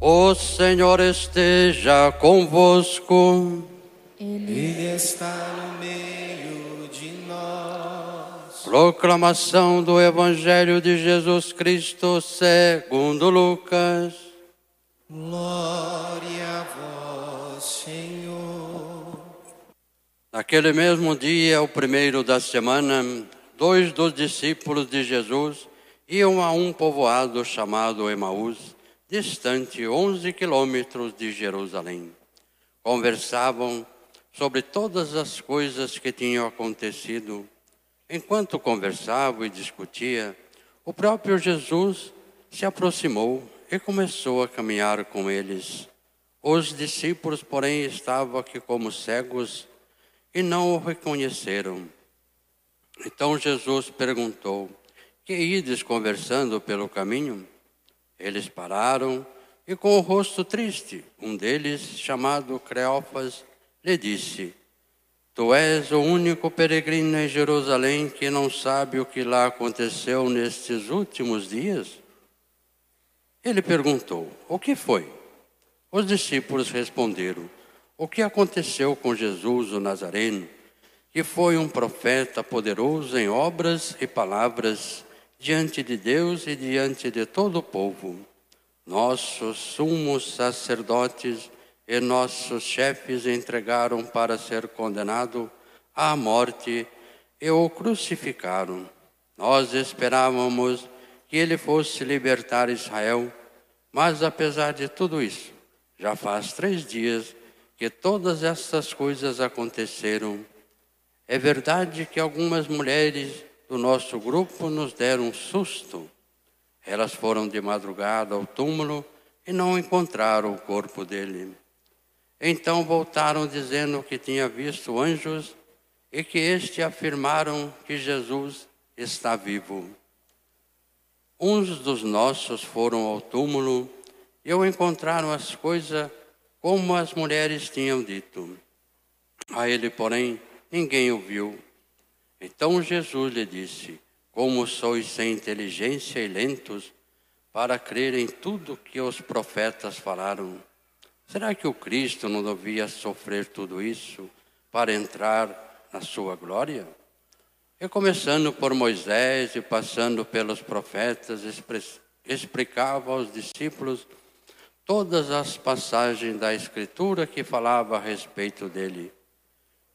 O Senhor esteja convosco. Ele está no meio de nós. Proclamação do Evangelho de Jesus Cristo segundo Lucas. Glória a vós, Senhor. Naquele mesmo dia, o primeiro da semana, dois dos discípulos de Jesus iam a um povoado chamado Emaús, distante 11 quilômetros de Jerusalém. Conversavam sobre todas as coisas que tinham acontecido. Enquanto conversavam e discutia, o próprio Jesus se aproximou e começou a caminhar com eles. Os discípulos, porém, estavam aqui como cegos e não o reconheceram. Então Jesus perguntou: Que ides conversando pelo caminho? Eles pararam e, com o rosto triste, um deles, chamado Cleófas, lhe disse: Tu és o único peregrino em Jerusalém que não sabe o que lá aconteceu nestes últimos dias? Ele perguntou: O que foi? Os discípulos responderam: O que aconteceu com Jesus o Nazareno, que foi um profeta poderoso em obras e palavras diante de Deus e diante de todo o povo. Nossos sumos sacerdotes e nossos chefes entregaram para ser condenado à morte e o crucificaram. Nós esperávamos que ele fosse libertar Israel, mas apesar de tudo isso, já faz três dias que todas essas coisas aconteceram. É verdade que algumas mulheres do nosso grupo nos deram um susto. Elas foram de madrugada ao túmulo e não encontraram o corpo dele. Então voltaram dizendo que tinha visto anjos e que este afirmaram que Jesus está vivo. Uns dos nossos foram ao túmulo e ao encontraram as coisas como as mulheres tinham dito. A ele, porém, ninguém o viu. Então Jesus lhe disse: Como sois sem inteligência e lentos para crer em tudo que os profetas falaram? Será que o Cristo não devia sofrer tudo isso para entrar na sua glória? E começando por Moisés e passando pelos profetas, explicava aos discípulos todas as passagens da Escritura que falava a respeito dele.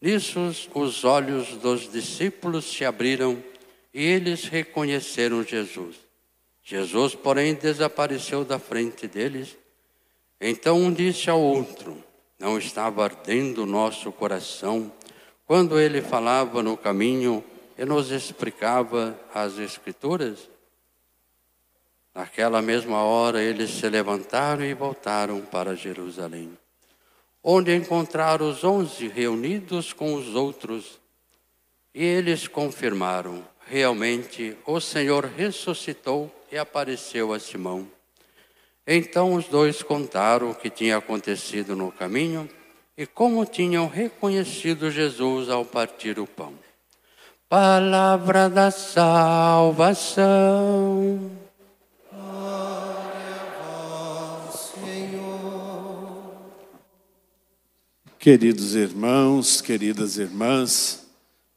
Nisso os olhos dos discípulos se abriram e eles reconheceram Jesus. Jesus, porém, desapareceu da frente deles. Então um disse ao outro: Não estava ardendo o nosso coração quando ele falava no caminho e nos explicava as Escrituras? Naquela mesma hora eles se levantaram e voltaram para Jerusalém onde encontraram os onze reunidos com os outros. E eles confirmaram: realmente o Senhor ressuscitou e apareceu a Simão. Então os dois contaram o que tinha acontecido no caminho e como tinham reconhecido Jesus ao partir o pão. Palavra da salvação. Queridos irmãos, queridas irmãs,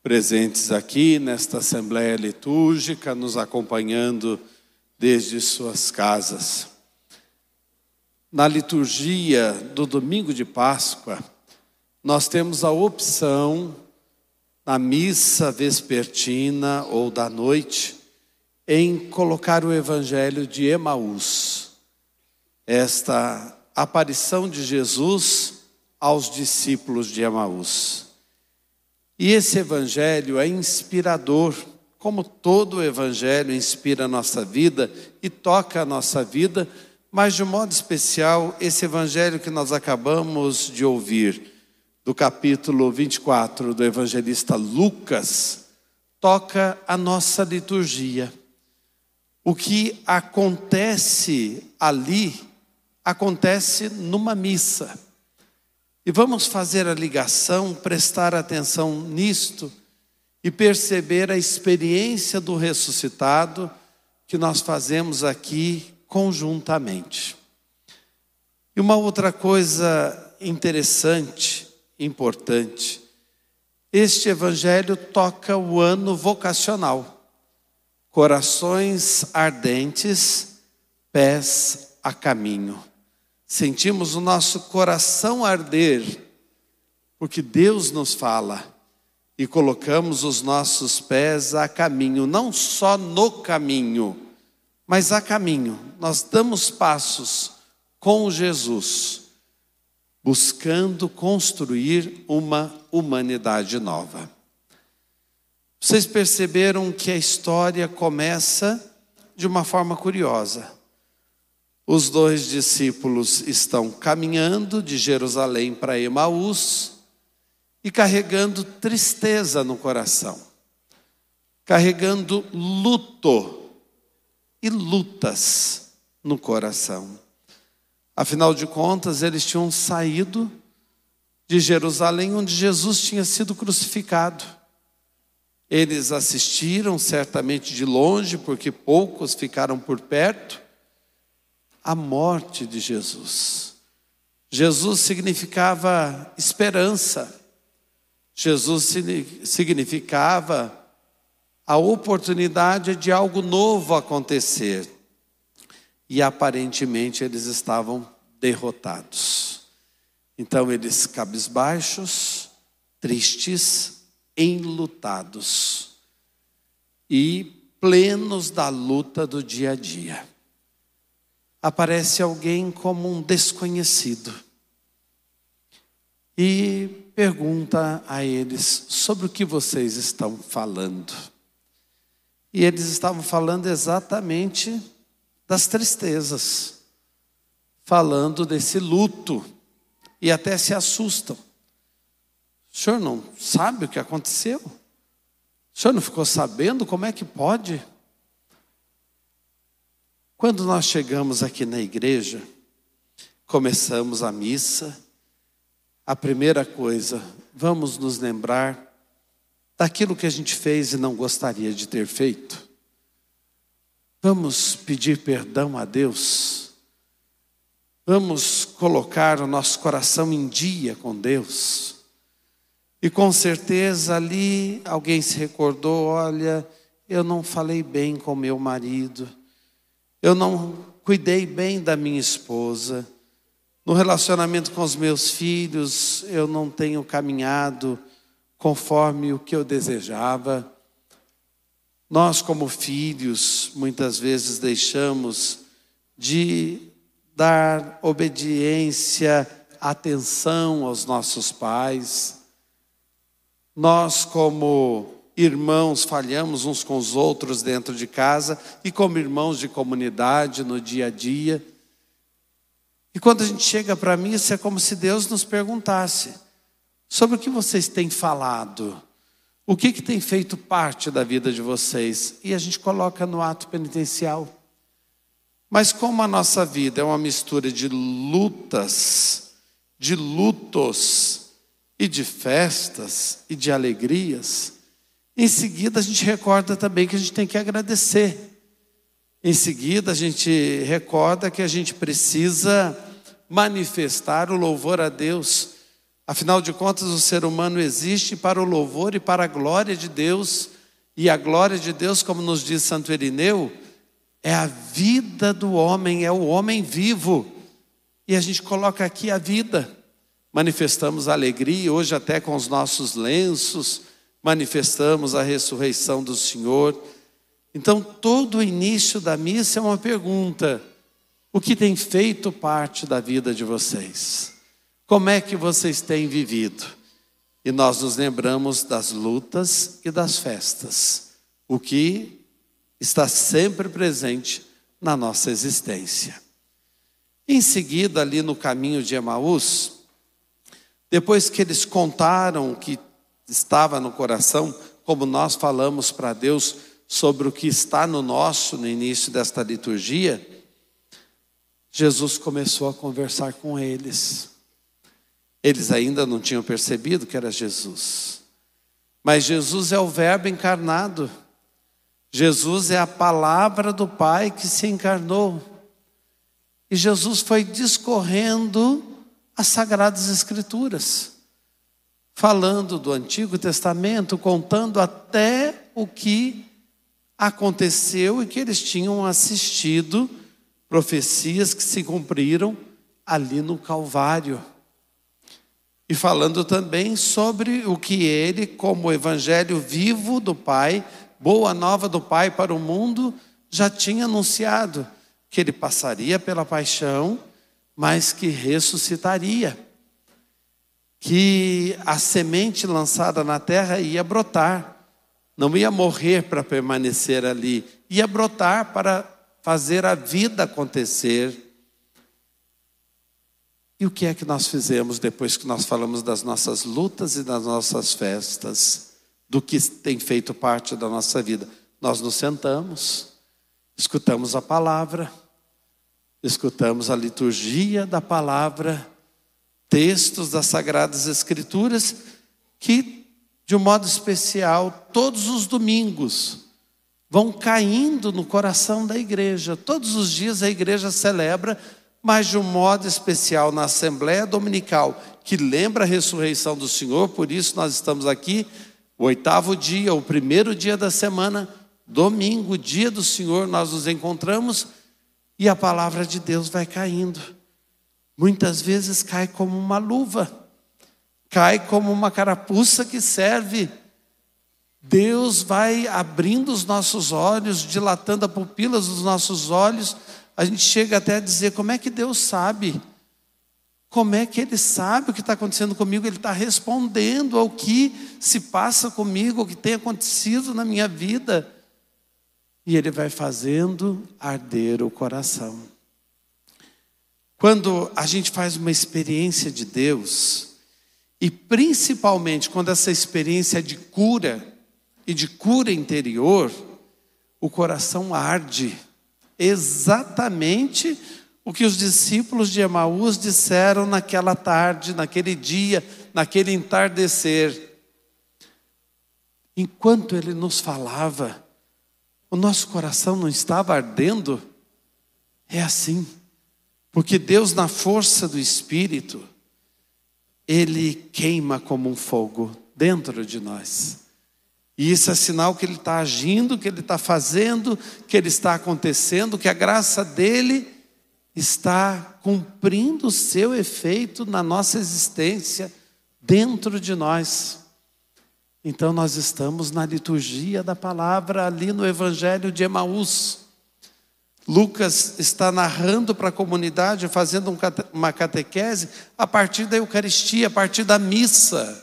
presentes aqui nesta Assembleia Litúrgica, nos acompanhando desde suas casas. Na liturgia do domingo de Páscoa, nós temos a opção, na missa vespertina ou da noite, em colocar o Evangelho de Emaús. Esta aparição de Jesus aos discípulos de Emaús. E esse evangelho é inspirador, como todo evangelho inspira a nossa vida e toca a nossa vida mas de modo especial, esse evangelho que nós acabamos de ouvir, do capítulo 24 do evangelista Lucas, toca a nossa liturgia. O que acontece ali, acontece numa missa. E vamos fazer a ligação, prestar atenção nisto e perceber a experiência do ressuscitado que nós fazemos aqui conjuntamente. E uma outra coisa interessante, importante, este evangelho toca o ano vocacional. Corações ardentes, pés a caminho. Sentimos o nosso coração arder, porque Deus nos fala e colocamos os nossos pés a caminho, não só no caminho, mas a caminho. Nós damos passos com Jesus, buscando construir uma humanidade nova. Vocês perceberam que a história começa de uma forma curiosa. Os dois discípulos estão caminhando de Jerusalém para Emaús e carregando tristeza no coração, carregando luto e lutas no coração. Afinal de contas, eles tinham saído de Jerusalém, onde Jesus tinha sido crucificado. Eles assistiram, certamente de longe, porque poucos ficaram por perto, a morte de Jesus. Jesus significava esperança. Jesus significava a oportunidade de algo novo acontecer. E aparentemente eles estavam derrotados. Então eles cabisbaixos, tristes, enlutados e plenos da luta do dia a dia. Aparece alguém como um desconhecido e pergunta a eles sobre o que vocês estão falando. E eles estavam falando exatamente das tristezas, falando desse luto, e até se assustam. O senhor não sabe o que aconteceu? O senhor não ficou sabendo como é que pode? Quando nós chegamos aqui na igreja, começamos a missa, a primeira coisa, vamos nos lembrar daquilo que a gente fez e não gostaria de ter feito. Vamos pedir perdão a Deus. Vamos colocar o nosso coração em dia com Deus. E com certeza ali alguém se recordou: olha, eu não falei bem com meu marido, eu não cuidei bem da minha esposa, no relacionamento com os meus filhos, eu não tenho caminhado conforme o que eu desejava. Nós, como filhos, muitas vezes deixamos de dar obediência, atenção aos nossos pais. Nós, como irmãos, falhamos uns com os outros dentro de casa e como irmãos de comunidade no dia a dia. E quando a gente chega para mim, isso é como se Deus nos perguntasse: sobre o que vocês têm falado? O que, que tem feito parte da vida de vocês? E a gente coloca no ato penitencial. Mas como a nossa vida é uma mistura de lutas, de lutos e de festas e de alegrias, em seguida a gente recorda também que a gente tem que agradecer. Em seguida, a gente recorda que a gente precisa manifestar o louvor a Deus. Afinal de contas, o ser humano existe para o louvor e para a glória de Deus. E a glória de Deus, como nos diz Santo Irineu, é a vida do homem, é o homem vivo. E a gente coloca aqui a vida. Manifestamos alegria, hoje até com os nossos lenços, manifestamos a ressurreição do Senhor. Então, todo o início da missa é uma pergunta: o que tem feito parte da vida de vocês? Como é que vocês têm vivido? E nós nos lembramos das lutas e das festas, o que está sempre presente na nossa existência. Em seguida, ali no caminho de Emaús, depois que eles contaram que estava no coração, como nós falamos para Deus sobre o que está no nosso no início desta liturgia, Jesus começou a conversar com eles. Eles ainda não tinham percebido que era Jesus. Mas Jesus é o Verbo encarnado. Jesus é a palavra do Pai que se encarnou. E Jesus foi discorrendo as Sagradas Escrituras, falando do Antigo Testamento, contando até o que aconteceu e que eles tinham assistido profecias que se cumpriram ali no Calvário. E falando também sobre o que ele, como evangelho vivo do Pai, boa nova do Pai para o mundo, já tinha anunciado que ele passaria pela paixão, mas que ressuscitaria. Que a semente lançada na terra ia brotar, não ia morrer para permanecer ali, ia brotar para fazer a vida acontecer. E o que é que nós fizemos depois que nós falamos das nossas lutas e das nossas festas, do que tem feito parte da nossa vida? Nós nos sentamos, escutamos a palavra, escutamos a liturgia da palavra, textos das Sagradas Escrituras, que, de um modo especial, todos os domingos, vão caindo no coração da igreja. Todos os dias a igreja celebra, mas de um modo especial na Assembleia Dominical, que lembra a ressurreição do Senhor, por isso nós estamos aqui, o oitavo dia, o primeiro dia da semana, domingo, dia do Senhor, nós nos encontramos e a palavra de Deus vai caindo. Muitas vezes cai como uma luva, cai como uma carapuça que serve Deus vai abrindo os nossos olhos, dilatando a pupila dos nossos olhos. A gente chega até a dizer: como é que Deus sabe? Como é que Ele sabe o que está acontecendo comigo? Ele está respondendo ao que se passa comigo, o que tem acontecido na minha vida. E Ele vai fazendo arder o coração. Quando a gente faz uma experiência de Deus, e principalmente quando essa experiência é de cura, e de cura interior, o coração arde. Exatamente o que os discípulos de Emaús disseram naquela tarde, naquele dia, naquele entardecer. Enquanto ele nos falava, o nosso coração não estava ardendo? É assim, porque Deus, na força do Espírito, Ele queima como um fogo dentro de nós. E isso é sinal que Ele está agindo, que Ele está fazendo, que Ele está acontecendo, que a graça dele está cumprindo o seu efeito na nossa existência, dentro de nós. Então, nós estamos na liturgia da palavra, ali no Evangelho de Emaús. Lucas está narrando para a comunidade, fazendo uma catequese a partir da Eucaristia, a partir da missa.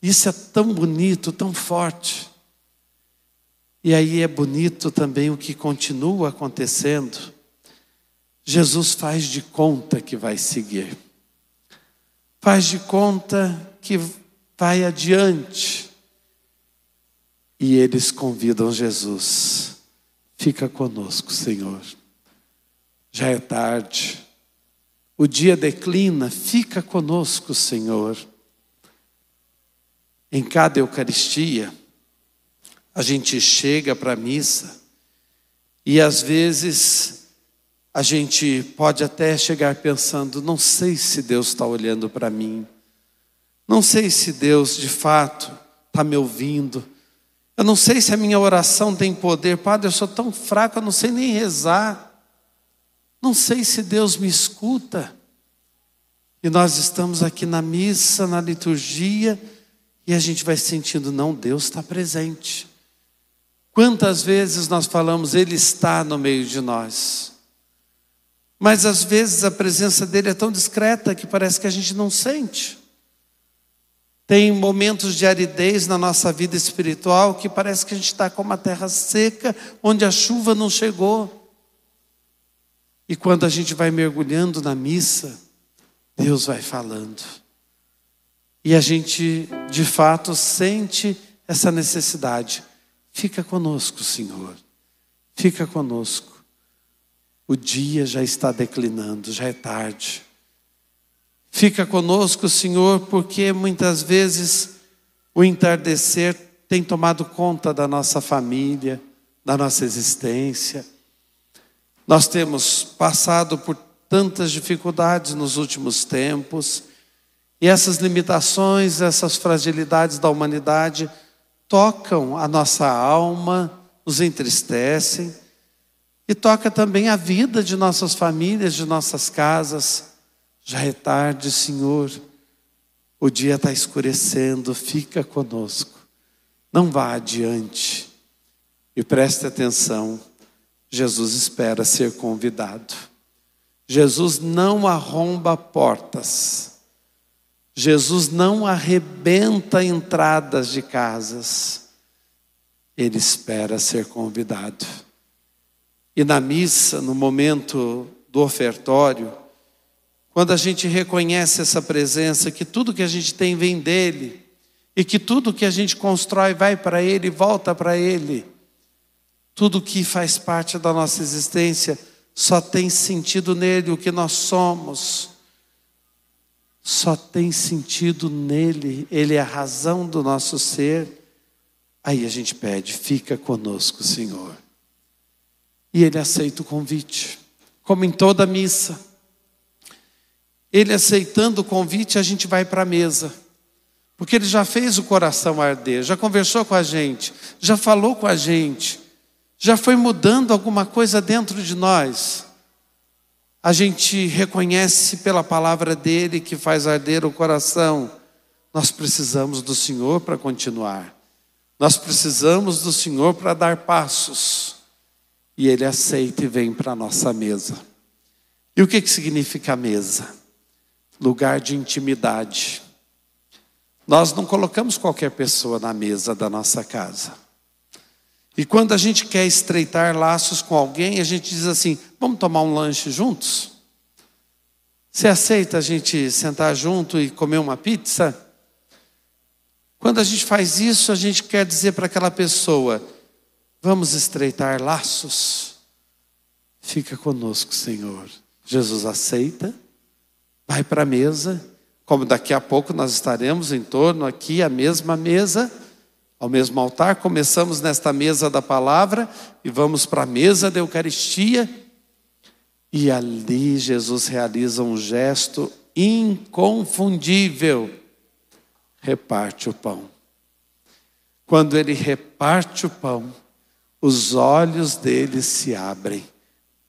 Isso é tão bonito, tão forte. E aí é bonito também o que continua acontecendo. Jesus faz de conta que vai seguir, faz de conta que vai adiante. E eles convidam Jesus: fica conosco, Senhor. Já é tarde, o dia declina, fica conosco, Senhor. Em cada Eucaristia, a gente chega para a missa e às vezes a gente pode até chegar pensando: não sei se Deus está olhando para mim, não sei se Deus de fato está me ouvindo, eu não sei se a minha oração tem poder, Padre, eu sou tão fraco, eu não sei nem rezar, não sei se Deus me escuta. E nós estamos aqui na missa, na liturgia, e a gente vai sentindo, não, Deus está presente. Quantas vezes nós falamos, Ele está no meio de nós. Mas às vezes a presença dele é tão discreta que parece que a gente não sente. Tem momentos de aridez na nossa vida espiritual que parece que a gente está com uma terra seca, onde a chuva não chegou. E quando a gente vai mergulhando na missa, Deus vai falando. E a gente, de fato, sente essa necessidade. Fica conosco, Senhor. Fica conosco. O dia já está declinando, já é tarde. Fica conosco, Senhor, porque muitas vezes o entardecer tem tomado conta da nossa família, da nossa existência. Nós temos passado por tantas dificuldades nos últimos tempos, e essas limitações, essas fragilidades da humanidade tocam a nossa alma, nos entristecem e toca também a vida de nossas famílias, de nossas casas. Já é tarde, Senhor. O dia está escurecendo, fica conosco. Não vá adiante. E preste atenção: Jesus espera ser convidado. Jesus não arromba portas. Jesus não arrebenta entradas de casas. Ele espera ser convidado. E na missa, no momento do ofertório, quando a gente reconhece essa presença, que tudo que a gente tem vem dele, e que tudo que a gente constrói vai para ele volta para ele, tudo que faz parte da nossa existência só tem sentido nele, o que nós somos, só tem sentido nele, ele é a razão do nosso ser. Aí a gente pede, fica conosco, Senhor. E ele aceita o convite, como em toda missa. Ele aceitando o convite, a gente vai para a mesa. Porque ele já fez o coração arder, já conversou com a gente, já falou com a gente, já foi mudando alguma coisa dentro de nós. A gente reconhece pela palavra dele que faz arder o coração. Nós precisamos do Senhor para continuar. Nós precisamos do Senhor para dar passos. E ele aceita e vem para a nossa mesa. E o que, que significa mesa? Lugar de intimidade. Nós não colocamos qualquer pessoa na mesa da nossa casa. E quando a gente quer estreitar laços com alguém, a gente diz assim: vamos tomar um lanche juntos? Você aceita a gente sentar junto e comer uma pizza? Quando a gente faz isso, a gente quer dizer para aquela pessoa: vamos estreitar laços? Fica conosco, Senhor. Jesus aceita vai para a mesa, como daqui a pouco nós estaremos em torno aqui, a mesma mesa, ao mesmo altar, começamos nesta mesa da palavra e vamos para a mesa da Eucaristia, e ali Jesus realiza um gesto inconfundível: reparte o pão. Quando ele reparte o pão, os olhos dele se abrem.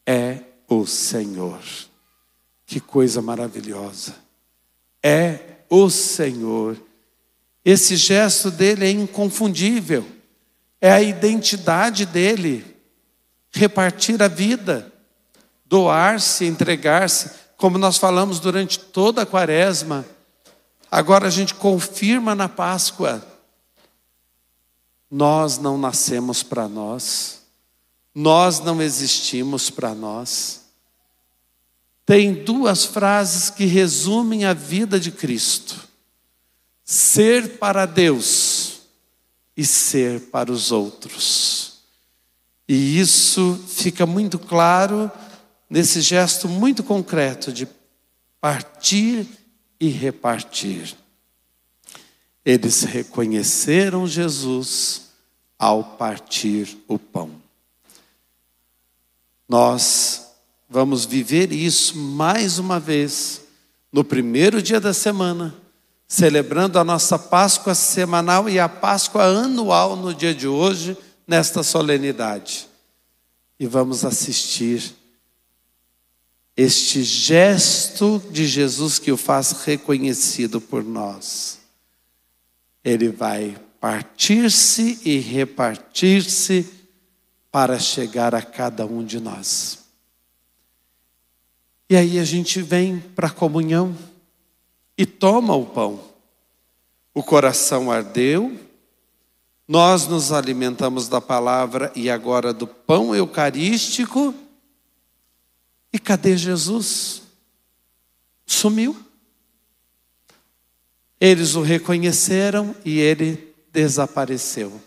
É o Senhor. Que coisa maravilhosa. É o Senhor. Esse gesto dele é inconfundível. É a identidade dele. Repartir a vida, doar-se, entregar-se, como nós falamos durante toda a quaresma. Agora a gente confirma na Páscoa. Nós não nascemos para nós, nós não existimos para nós tem duas frases que resumem a vida de Cristo: ser para Deus e ser para os outros. E isso fica muito claro nesse gesto muito concreto de partir e repartir. Eles reconheceram Jesus ao partir o pão. Nós Vamos viver isso mais uma vez, no primeiro dia da semana, celebrando a nossa Páscoa semanal e a Páscoa anual no dia de hoje, nesta solenidade. E vamos assistir este gesto de Jesus que o faz reconhecido por nós. Ele vai partir-se e repartir-se para chegar a cada um de nós. E aí a gente vem para a comunhão e toma o pão. O coração ardeu, nós nos alimentamos da palavra e agora do pão eucarístico. E cadê Jesus? Sumiu. Eles o reconheceram e ele desapareceu.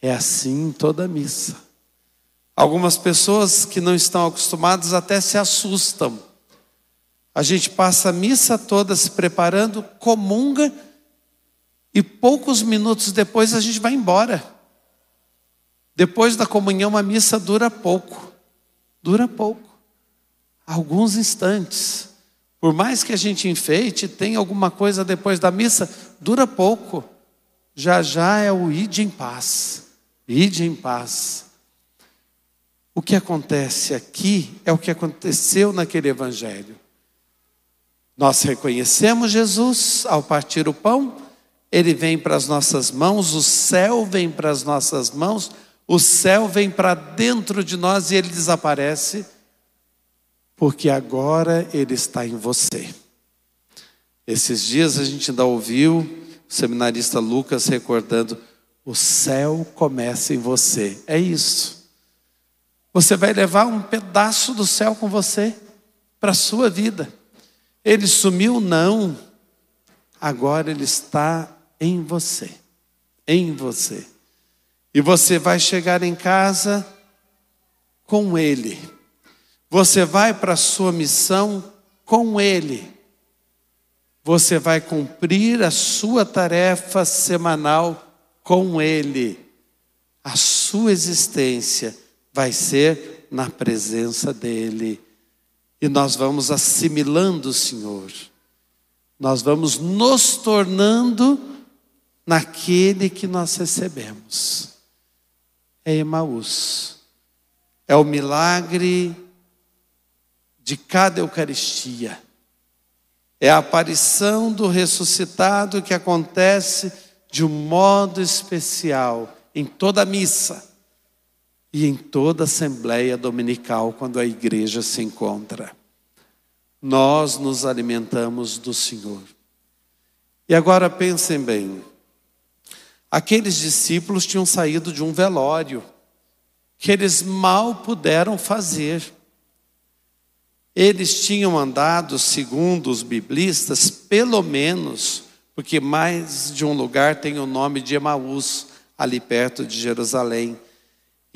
É assim toda missa. Algumas pessoas que não estão acostumadas até se assustam. A gente passa a missa toda se preparando, comunga e poucos minutos depois a gente vai embora. Depois da comunhão, a missa dura pouco. Dura pouco. Alguns instantes. Por mais que a gente enfeite, tem alguma coisa depois da missa, dura pouco. Já já é o ide em paz. Ide em paz. O que acontece aqui é o que aconteceu naquele evangelho. Nós reconhecemos Jesus ao partir o pão, ele vem para as nossas mãos, o céu vem para as nossas mãos, o céu vem para dentro de nós e ele desaparece, porque agora ele está em você. Esses dias a gente ainda ouviu o seminarista Lucas recordando: o céu começa em você. É isso. Você vai levar um pedaço do céu com você para a sua vida. Ele sumiu? Não. Agora ele está em você. Em você. E você vai chegar em casa com ele. Você vai para a sua missão com ele. Você vai cumprir a sua tarefa semanal com ele. A sua existência vai ser na presença dele. E nós vamos assimilando o Senhor, nós vamos nos tornando naquele que nós recebemos. É Emaús, é o milagre de cada Eucaristia, é a aparição do ressuscitado que acontece de um modo especial em toda a missa e em toda assembleia dominical, quando a igreja se encontra. Nós nos alimentamos do Senhor. E agora pensem bem: aqueles discípulos tinham saído de um velório, que eles mal puderam fazer. Eles tinham andado, segundo os biblistas, pelo menos, porque mais de um lugar tem o nome de Emaús, ali perto de Jerusalém.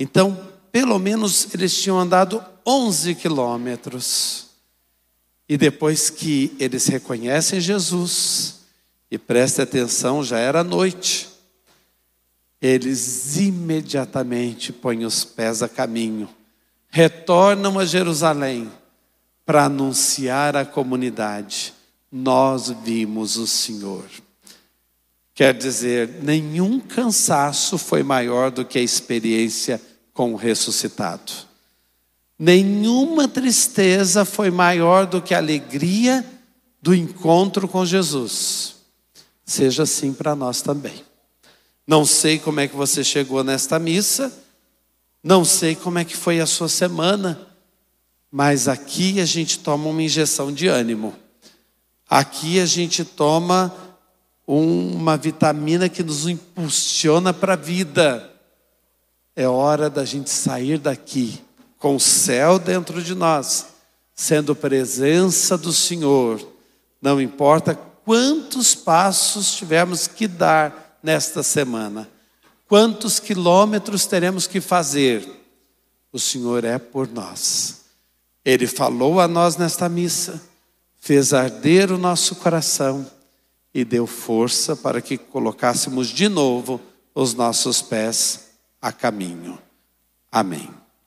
Então, pelo menos eles tinham andado 11 quilômetros. E depois que eles reconhecem Jesus, e preste atenção, já era noite, eles imediatamente põem os pés a caminho, retornam a Jerusalém para anunciar à comunidade: nós vimos o Senhor. Quer dizer, nenhum cansaço foi maior do que a experiência com o ressuscitado. Nenhuma tristeza foi maior do que a alegria do encontro com Jesus. Seja assim para nós também. Não sei como é que você chegou nesta missa, não sei como é que foi a sua semana, mas aqui a gente toma uma injeção de ânimo. Aqui a gente toma uma vitamina que nos impulsiona para a vida. É hora da gente sair daqui com o céu dentro de nós, sendo presença do Senhor. Não importa quantos passos tivermos que dar nesta semana, quantos quilômetros teremos que fazer, o Senhor é por nós. Ele falou a nós nesta missa, fez arder o nosso coração e deu força para que colocássemos de novo os nossos pés a caminho. Amém.